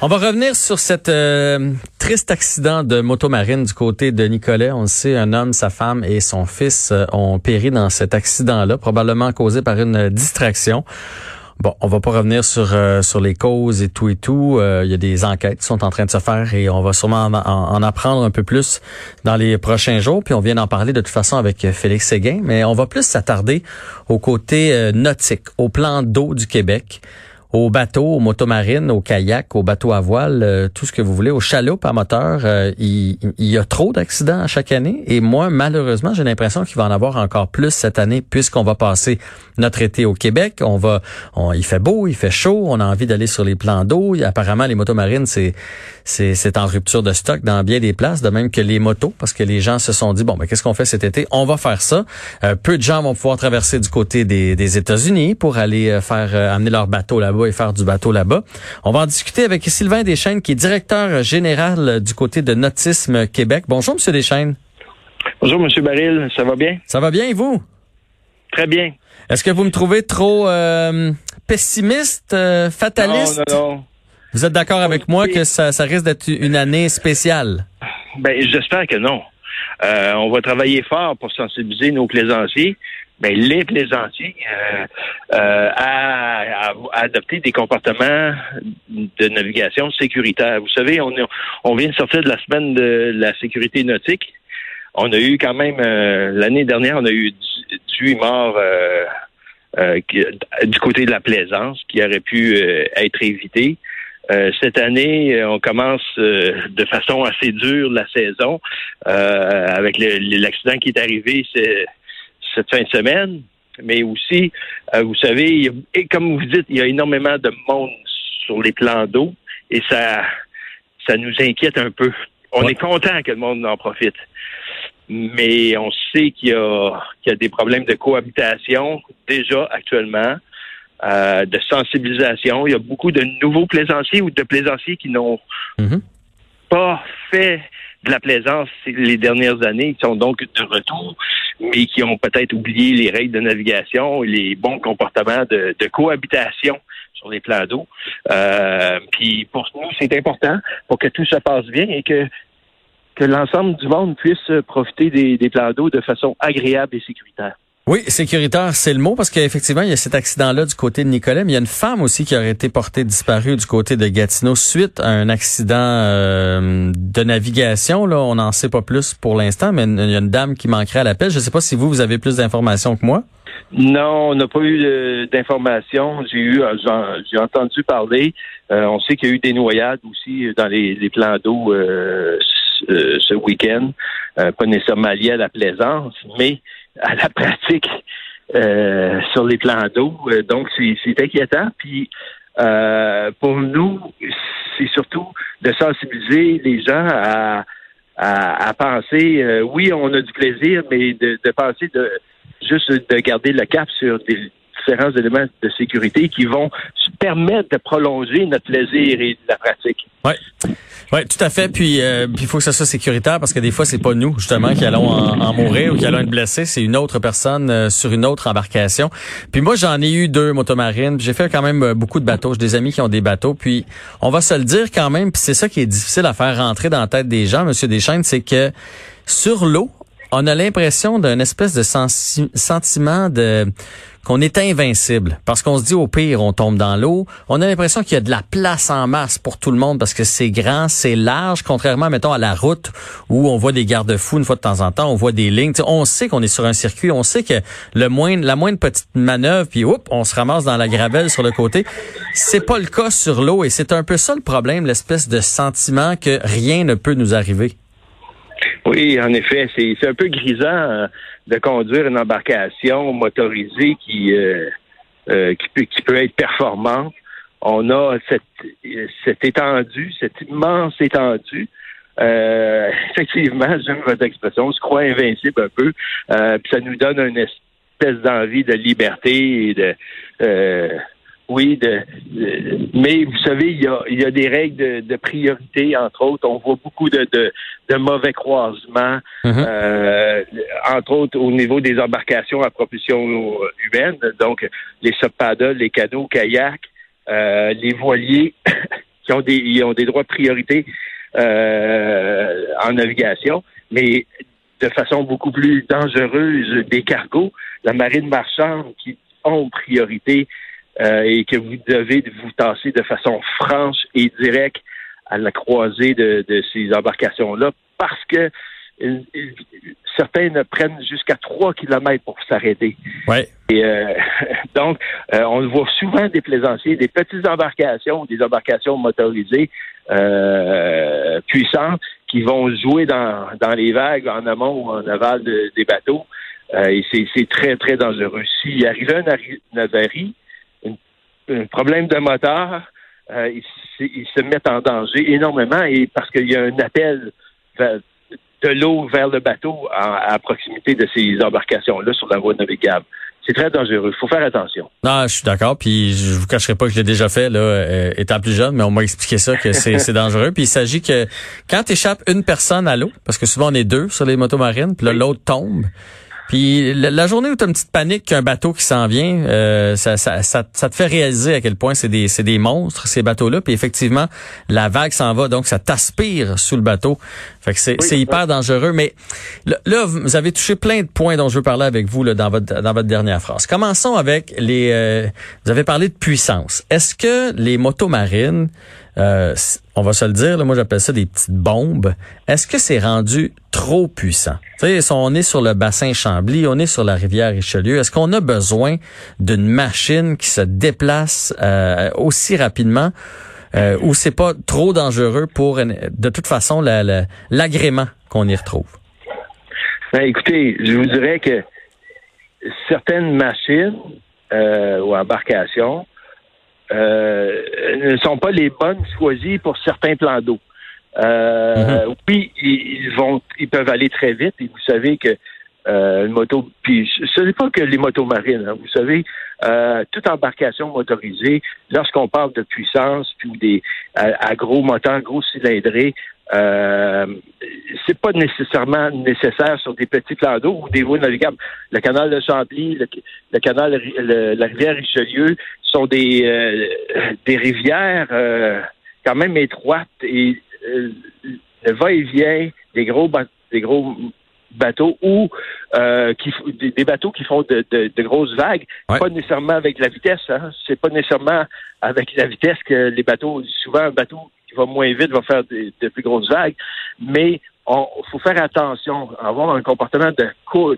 On va revenir sur cet euh, triste accident de motomarine du côté de Nicolet. On le sait, un homme, sa femme et son fils euh, ont péri dans cet accident-là, probablement causé par une distraction. Bon, on va pas revenir sur euh, sur les causes et tout et tout. Il y a des enquêtes qui sont en train de se faire et on va sûrement en, en, apprendre un peu plus dans les prochains jours. Puis on vient d'en parler de toute façon avec Félix Séguin, mais on va plus s'attarder au côté nautique, au plan d'eau du Québec aux bateaux, aux motomarines, aux kayaks, aux bateaux à voile, euh, tout ce que vous voulez, aux chaloupes à moteur. Euh, il, y a trop d'accidents chaque année. Et moi, malheureusement, j'ai l'impression qu'il va en avoir encore plus cette année puisqu'on va passer notre été au Québec. On va, il fait beau, il fait chaud, on a envie d'aller sur les plans d'eau. Apparemment, les motomarines, c'est, c'est, c'est en rupture de stock dans bien des places, de même que les motos, parce que les gens se sont dit, bon, ben, qu'est-ce qu'on fait cet été? On va faire ça. Euh, peu de gens vont pouvoir traverser du côté des, des États-Unis pour aller faire, amener leur bateau là-bas et faire du bateau là-bas. On va en discuter avec Sylvain Deschênes, qui est directeur général du côté de Nautisme Québec. Bonjour, Monsieur Deschênes. Bonjour, Monsieur Baril. Ça va bien? Ça va bien, et vous? Très bien. Est-ce que vous me trouvez trop euh, pessimiste, euh, fataliste? Non, non, non. Vous êtes d'accord avec moi que ça, ça risque d'être une année spéciale? Ben, j'espère que non. Euh, on va travailler fort pour sensibiliser nos plaisanciers ben, les plaisanciers euh, euh, à, adopter des comportements de navigation sécuritaire. Vous savez, on, on vient de sortir de la semaine de la sécurité nautique. On a eu quand même euh, l'année dernière, on a eu 18 morts du côté de la plaisance qui aurait pu être évité. cette année, on commence de façon assez dure la saison avec l'accident qui est arrivé. Cette fin de semaine, mais aussi, euh, vous savez, et comme vous dites, il y a énormément de monde sur les plans d'eau et ça, ça nous inquiète un peu. On est content que le monde en profite. Mais on sait qu'il y a, qu'il y a des problèmes de cohabitation déjà actuellement, euh, de sensibilisation. Il y a beaucoup de nouveaux plaisanciers ou de plaisanciers qui n'ont mm-hmm. pas fait de la plaisance les dernières années, qui sont donc de retour mais qui ont peut-être oublié les règles de navigation et les bons comportements de, cohabitation sur les plans d'eau. Euh, puis pour nous, c'est important pour que tout se passe bien et que que l'ensemble du monde puisse profiter des, des plans d'eau de façon agréable et sécuritaire. Oui, sécuritaire, c'est le mot parce qu'effectivement, il y a cet accident-là du côté de Nicolas, mais il y a une femme aussi qui aurait été portée disparue du côté de Gatineau suite à un accident euh, de navigation. Là, on n'en sait pas plus pour l'instant, mais il y a une dame qui manquerait à l'appel. Je ne sais pas si vous, vous avez plus d'informations que moi. Non, on n'a pas eu d'informations. J'ai eu, j'ai entendu parler. Euh, on sait qu'il y a eu des noyades aussi dans les, plans d'eau euh, ce, week-end. pas nécessairement lié à la plaisance, mais à la pratique euh, sur les plans d'eau. Euh, donc, c'est inquiétant. Puis, euh, pour nous, c'est surtout de sensibiliser les gens à, à, penser, oui, on a du plaisir, mais de, de penser de juste de garder le cap sur des différents éléments de sécurité qui vont permettre de prolonger notre plaisir et la pratique. Oui. Oui, tout à fait. Puis, euh, il faut que ça soit sécuritaire parce que des fois, c'est pas nous justement qui allons en, mourir ou qui allons être blessés. C'est une autre personne euh, sur une autre embarcation. Puis moi, j'en ai eu deux motomarines. J'ai fait quand même euh, beaucoup de bateaux. J'ai des amis qui ont des bateaux. Puis on va se le dire quand même. Puis c'est ça qui est difficile à faire rentrer dans la tête des gens, Monsieur Deschaines, c'est que sur l'eau, on a l'impression d'un espèce de sentiment de qu'on est invincible parce qu'on se dit au pire on tombe dans l'eau. On a l'impression qu'il y a de la place en masse pour tout le monde parce que c'est grand, c'est large, contrairement mettons à la route où on voit des garde-fous une fois de temps en temps, on voit des lignes. on sait qu'on est sur un circuit, on sait que le moins, la moindre petite manœuvre puis oups, on se ramasse dans la gravelle sur le côté. C'est pas le cas sur l'eau et c'est un peu ça le problème, l'espèce de sentiment que rien ne peut nous arriver. Oui, en effet, c'est un peu grisant euh, de conduire une embarcation motorisée qui, euh, euh, qui, peut, qui peut être performante. On a cette, cette étendue, cette immense étendue. effectivement, j'aime votre expression, on se croit invincible un peu, puis ça nous donne une espèce d'envie de liberté et de oui, de, mais vous savez, il y a, il y a des règles de, priorité, entre autres. On voit beaucoup de, de, mauvais croisements, mm-hmm. euh, entre autres au niveau des embarcations à propulsion humaine, donc les subpaddles, les canots, kayaks, euh, les voiliers. qui ont des, ils ont des droits de priorité euh, en navigation, mais de façon beaucoup plus dangereuse des cargos, la marine marchande qui ont priorité euh, et que vous devez vous tasser de façon franche et directe à la croisée de, de ces embarcations-là parce que certains ne prennent jusqu'à 3 kilomètres pour s'arrêter. Ouais. Et euh, donc, euh, on voit souvent des plaisanciers, des petites embarcations, des embarcations motorisées euh, puissantes qui vont jouer dans, dans les vagues en amont ou en aval des bateaux. et c'est très, très dangereux. S'il arrivait un, avarie, un problème de moteur, ils, ils, se mettent en danger énormément et parce qu'il y a un appel de l'eau vers le bateau à, proximité de ces embarcations-là sur la voie navigable. C'est très dangereux. Il faut faire attention. Non, je suis d'accord. Puis je vous cacherai pas que je l'ai déjà fait là, euh, étant plus jeune, mais on m'a expliqué ça que c'est dangereux. Puis il s'agit que quand tu échappes une personne à l'eau, parce que souvent on est deux sur les motos marines, puis là l'autre tombe. Puis la, journée où tu as une petite panique qu'un bateau qui s'en vient, euh, ça, ça, ça, te fait réaliser à quel point c'est des, c'est des monstres, ces bateaux-là. Puis effectivement, la vague s'en va, donc ça t'aspire sous le bateau. Fait que c'est, c'est hyper dangereux. Mais là, vous avez touché plein de points dont je veux parler avec vous là, dans, votre, dans votre dernière phrase. Commençons avec les... Euh, vous avez parlé de puissance. Est-ce que les motos marines euh, on va se le dire, là, moi j'appelle ça des petites bombes. Est-ce que c'est rendu trop puissant? Tu sais, on est sur le bassin Chambly, on est sur la rivière Richelieu. Est-ce qu'on a besoin d'une machine qui se déplace euh, aussi rapidement euh, ou c'est pas trop dangereux pour de toute façon l'agrément qu'on y retrouve? Ben, écoutez, je vous dirais que certaines machines euh, ou embarcations euh, ne sont pas les bonnes choisies pour certains plans d'eau. Euh, mhm. Oui, ils vont, ils peuvent aller très vite. Et vous savez que euh, une moto, puis ce n'est pas que les motos marines. Hein, vous savez, euh, toute embarcation motorisée, lorsqu'on parle de puissance, puis des à, gros moteurs, gros cylindrés, euh, c'est pas nécessairement nécessaire sur des petits plans d'eau ou des voies navigables. Le canal de Chambly, le, canal, la rivière Richelieu sont des, euh, des rivières euh, quand même étroites et euh, le va-et-vient des gros des gros bateaux ou qui des, bateaux qui font de, de, grosses vagues, pas nécessairement avec la vitesse. Hein. C'est pas nécessairement avec la vitesse que les bateaux. Souvent, un bateau va moins vite va faire de plus grosses vagues, mais il faut faire attention, avoir un comportement de,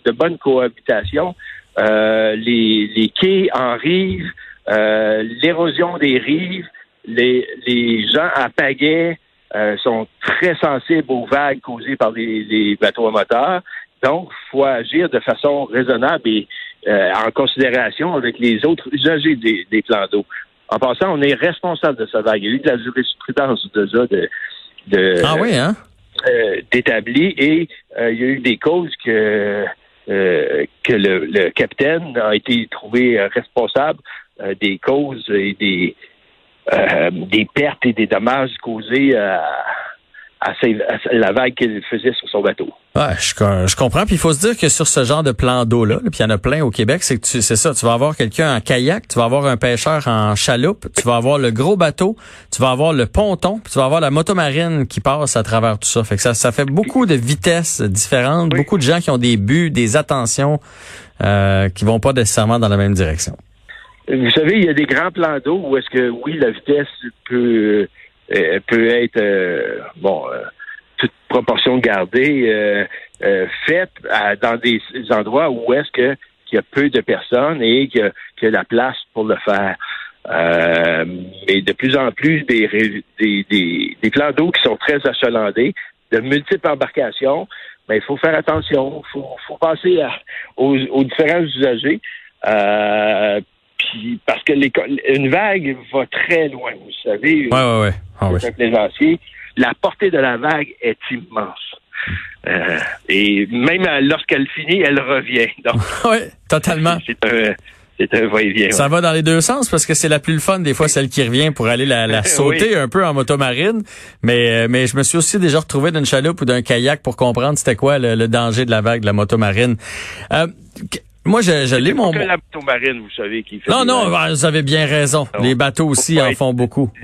de bonne cohabitation. Euh, les, les, quais en rive, euh, l'érosion des rives, les, les gens à pagaie euh, sont très sensibles aux vagues causées par les, bateaux à moteur. Donc, il faut agir de façon raisonnable et en considération avec les autres usagers des, des plans d'eau. En passant, on est responsable de ça vague. Il y a eu de la jurisprudence de ça, de, de ah oui, hein? Euh, d'établi et euh, il y a eu des causes que euh, que le, capitaine a été trouvé responsable des causes et des des pertes et des dommages causés à à, la vague qu'il faisait sur son bateau. Ouais, je, je comprends. Puis il faut se dire que sur ce genre de plan d'eau-là, puis il y en a plein au Québec, c'est que tu, c'est ça, tu vas avoir quelqu'un en kayak, tu vas avoir un pêcheur en chaloupe, tu vas avoir le gros bateau, tu vas avoir le ponton, puis tu vas avoir la motomarine qui passe à travers tout ça. Fait que ça, ça fait beaucoup de vitesses différentes, beaucoup de gens qui ont des buts, des attentions euh, qui vont pas nécessairement dans la même direction. Vous savez, il y a des grands plans d'eau où est-ce que oui, la vitesse peut peut être euh, bon euh, toute proportion gardée faite dans des endroits où est-ce que qu'il y a peu de personnes et qu'il y, a la place pour le faire. mais de plus en plus des, des, des, plans d'eau qui sont très achalandés, de multiples embarcations, mais il faut faire attention, il faut, faut penser aux, aux, différents usagers. Euh, parce que une vague va très loin, vous savez. Ouais, ouais, ouais. Ah, La portée de la vague est immense. Euh, et même lorsqu'elle finit, elle revient. oui, totalement. C'est un, c'est un va-et-vient. Ça va dans les deux sens parce que c'est la plus le fun des fois celle qui revient pour aller la, sauter un peu en motomarine. Mais euh, mais je me suis aussi déjà retrouvé d'une chaloupe ou d'un kayak pour comprendre c'était quoi le, danger de la vague de la motomarine. Euh, Moi, je, je l'ai mon. Que la marine, vous savez, qui fait. Non, non, vous avez bien raison. les bateaux aussi en font beaucoup.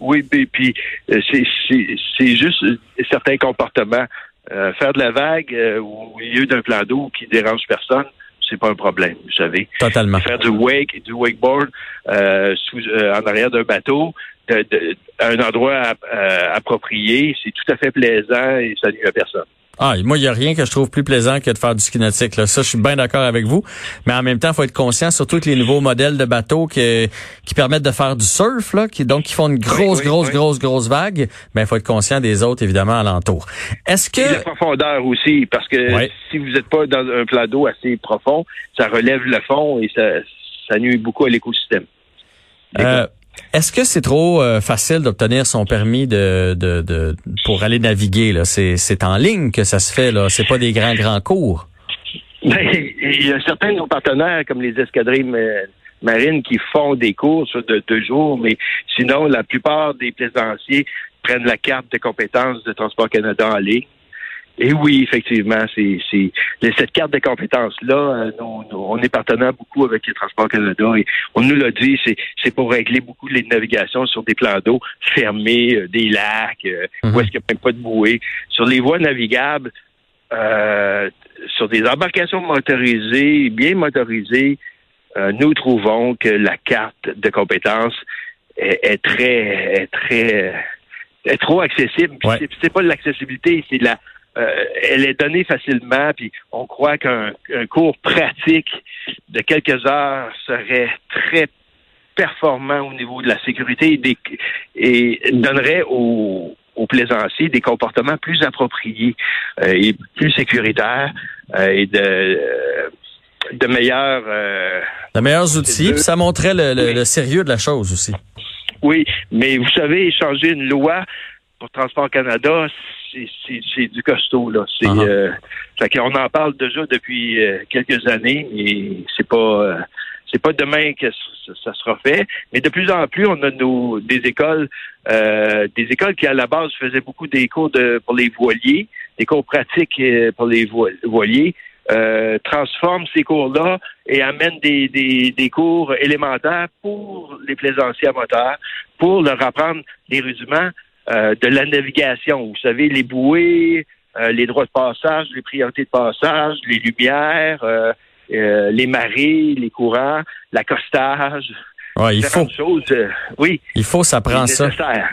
Oui, oui, puis euh, c'est juste certains comportements. Euh, faire de la vague euh, au milieu d'un plan d'eau qui dérange personne, c'est pas un problème, vous savez. Totalement. Faire du wake, du wakeboard sous, en arrière d'un bateau, de, un endroit approprié, c'est tout à fait plaisant et ça nuit à personne. Ah, moi, il n'y a rien que je trouve plus plaisant que de faire du ski nautique. Là. Ça, je suis bien d'accord avec vous. Mais en même temps, il faut être conscient, surtout que les nouveaux modèles de bateaux qui, qui permettent de faire du surf, là, qui donc qui font une grosse, grosse, grosse, grosse vague, ben il faut être conscient des autres, évidemment, alentour. Est-ce que... Et la profondeur aussi, parce que si vous n'êtes pas dans un plat d'eau assez profond, ça relève le fond et ça, ça nuit beaucoup à l'écosystème. Euh, est-ce que c'est trop euh, facile d'obtenir son permis de, de, de pour aller naviguer là? C'est en ligne que ça se fait là. C'est pas des grands grands cours. Ben, il y a certains de nos partenaires comme les escadrilles marines qui font des cours de deux jours, mais sinon la plupart des plaisanciers prennent la carte de compétences de Transport Canada en ligne et oui, effectivement, c'est cette carte de compétences-là, euh, on est partenaire beaucoup avec les Transports Canada et on nous l'a dit, c'est pour régler beaucoup les navigations sur des plans d'eau fermés, euh, des lacs, euh, mhm. où est-ce qu'il n'y a même pas de bouée. Sur les voies navigables, sur des embarcations motorisées, bien motorisées, nous trouvons que la carte de compétences est, très, est très, est trop accessible. C'est pas l'accessibilité, c'est la euh, elle est donnée facilement, puis on croit qu'un cours pratique de quelques heures serait très performant au niveau de la sécurité et, donnerait aux, plaisanciers des comportements plus appropriés euh, et plus sécuritaires euh, et de de meilleurs de meilleurs outils. Puis ça montrait le, sérieux de la chose aussi. Oui, mais vous savez, changer une loi pour Transport Canada, c'est du costaud là. C'est uh-huh. euh, on en parle déjà depuis euh, quelques années et c'est pas euh, c'est pas demain que ça, sera fait, mais de plus en plus on a nos des écoles des écoles qui à la base faisaient beaucoup des cours de pour les voiliers, des cours pratiques pour les voiliers. transforment ces cours-là et amènent des, des, des, cours élémentaires pour les plaisanciers à moteur, pour leur apprendre les rudiments euh, de la navigation. Vous savez, les bouées, euh, les droits de passage, les priorités de passage, les lumières, euh, les marées, les courants, l'accostage. Ouais, il faut. Choses, oui. Il faut, ça prend ça.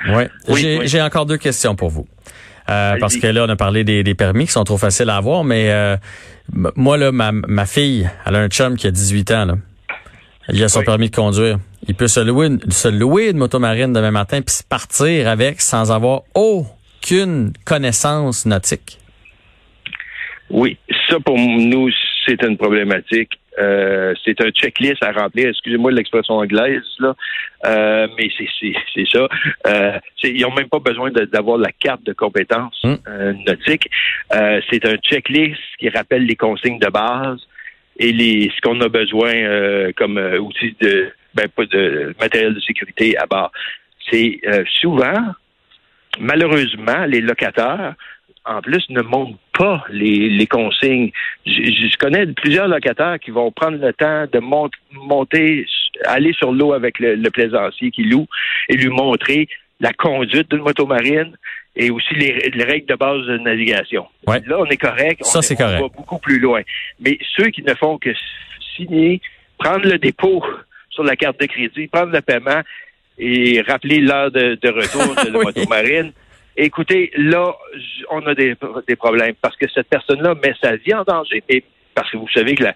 Ouais. Oui, J'ai encore deux questions pour vous. parce que là, on a parlé des, des, permis qui sont trop faciles à avoir, mais moi, là, ma, ma fille, elle a un chum qui a 18 ans. Là. Il a son permis de conduire. Il peut se louer, une, se louer une motomarine demain matin puis partir avec sans avoir aucune connaissance nautique. Oui, ça pour nous, c'est une problématique. Euh, c'est un checklist à remplir. Excusez-moi l'expression anglaise là, euh, mais c'est ça. Euh, ils n'ont même pas besoin d'avoir la carte de compétences hmm. nautiques. c'est un checklist qui rappelle les consignes de base et les ce qu'on a besoin comme outil de ben pas de matériel de sécurité à bord. C'est euh, souvent, malheureusement, les locataires en plus ne montrent pas les, les consignes. Je, connais plusieurs locataires qui vont prendre le temps de monter, aller sur l'eau avec le, le plaisancier qui loue et lui montrer la conduite d'une moto marine et aussi les, règles de base de navigation. Là, on est correct. Ça, c'est correct. va beaucoup plus loin. Mais ceux qui ne font que signer, prendre le dépôt sur la carte de crédit, prendre le paiement et rappeler l'heure de, retour de la moto marine, écoutez, là, on a des, problèmes parce que cette personne-là met sa vie en danger. Et parce que vous savez que la,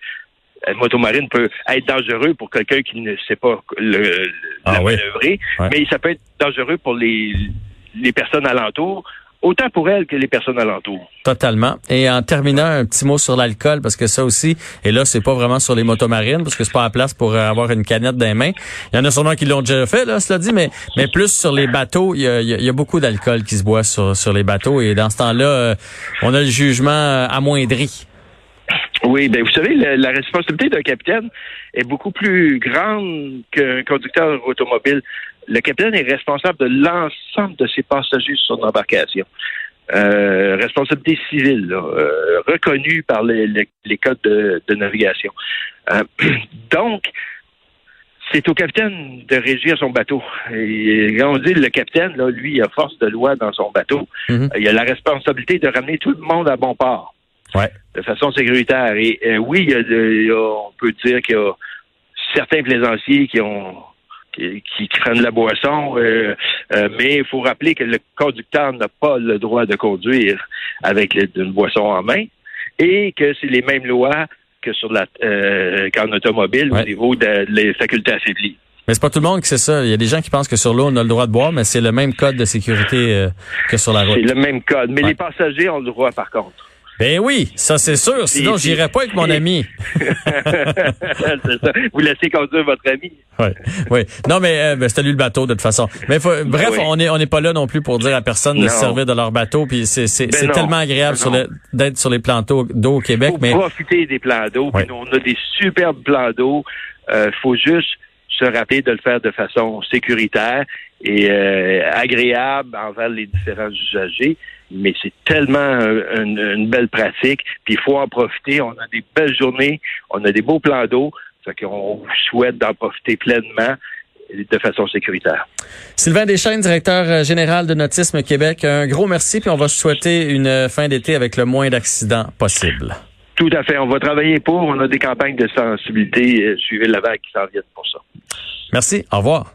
moto marine peut être dangereux pour quelqu'un qui ne sait pas le, ah, manœuvrer, mais ça peut être dangereux pour les les personnes alentours, autant pour elles que les personnes alentours. Totalement. Et en terminant, un petit mot sur l'alcool, parce que ça aussi, et là, c'est pas vraiment sur les motomarines, parce que c'est pas à place pour avoir une canette dans les mains. Il y en a sûrement qui l'ont déjà fait, là, cela dit, mais, mais plus sur les bateaux, il y a, beaucoup d'alcool qui se boit sur, sur les bateaux, et dans ce temps-là, euh, on a le jugement amoindri. Oui, ben vous savez, la responsabilité d'un capitaine est beaucoup plus grande qu'un conducteur automobile le capitaine est responsable de l'ensemble de ses passagers sur son embarcation. euh, responsabilité civile, euh, reconnue par les, les, codes de, de navigation. Euh, donc, c'est au capitaine de régir son bateau. Et quand on dit le capitaine, là, lui, il a force de loi dans son bateau. Mhm. Il a la responsabilité de ramener tout le monde à bon port. Ouais. De façon sécuritaire. Et euh, oui, il y a de- il y a- on peut dire qu'il y a certains plaisanciers qui ont qui, qui prennent la boisson, euh, euh, mais il faut rappeler que le conducteur n'a pas le droit de conduire avec une boisson en main et que c'est les mêmes lois que sur la euh, qu'en automobile Ouais. au niveau de, les facultés affaiblies. Mais c'est pas tout le monde qui sait ça. Il y a des gens qui pensent que sur l'eau, on a le droit de boire, mais c'est le même code de sécurité euh, que sur la C'est route. le même code. Mais Ouais. les passagers ont le droit, par contre. Ben oui, ça c'est sûr. Sinon, j'irais pas avec mon ami. C'est ça. Vous laissez conduire votre ami. Ouais, oui. Non, mais euh, ben, c'était lui le bateau de toute façon. Mais faut- bref, oui. on est on n'est pas là non plus pour dire à personne de se servir de leur bateau. Puis c'est c'est Ben tellement agréable Ben sur le d'être sur les plans d'eau au Québec, faut mais profiter des plans d'eau. On a des superbes plans d'eau. Il faut juste se rappeler de le faire de façon sécuritaire et euh, agréable envers les différents usagers. Mais c'est tellement un- une, belle pratique. Puis il faut en profiter. On a des belles journées. On a des beaux plans d'eau. Fait qu'on souhaite d'en profiter pleinement de façon sécuritaire. Sylvain Deschênes, directeur euh, général de Nautisme Québec, un gros merci. Puis on va souhaiter une fin d'été avec le moins d'accidents possible. Tout à fait. On va travailler pour. On a des campagnes de sensibilité. Euh, Suivez la vague qui s'en viennent pour ça. Merci. Au revoir.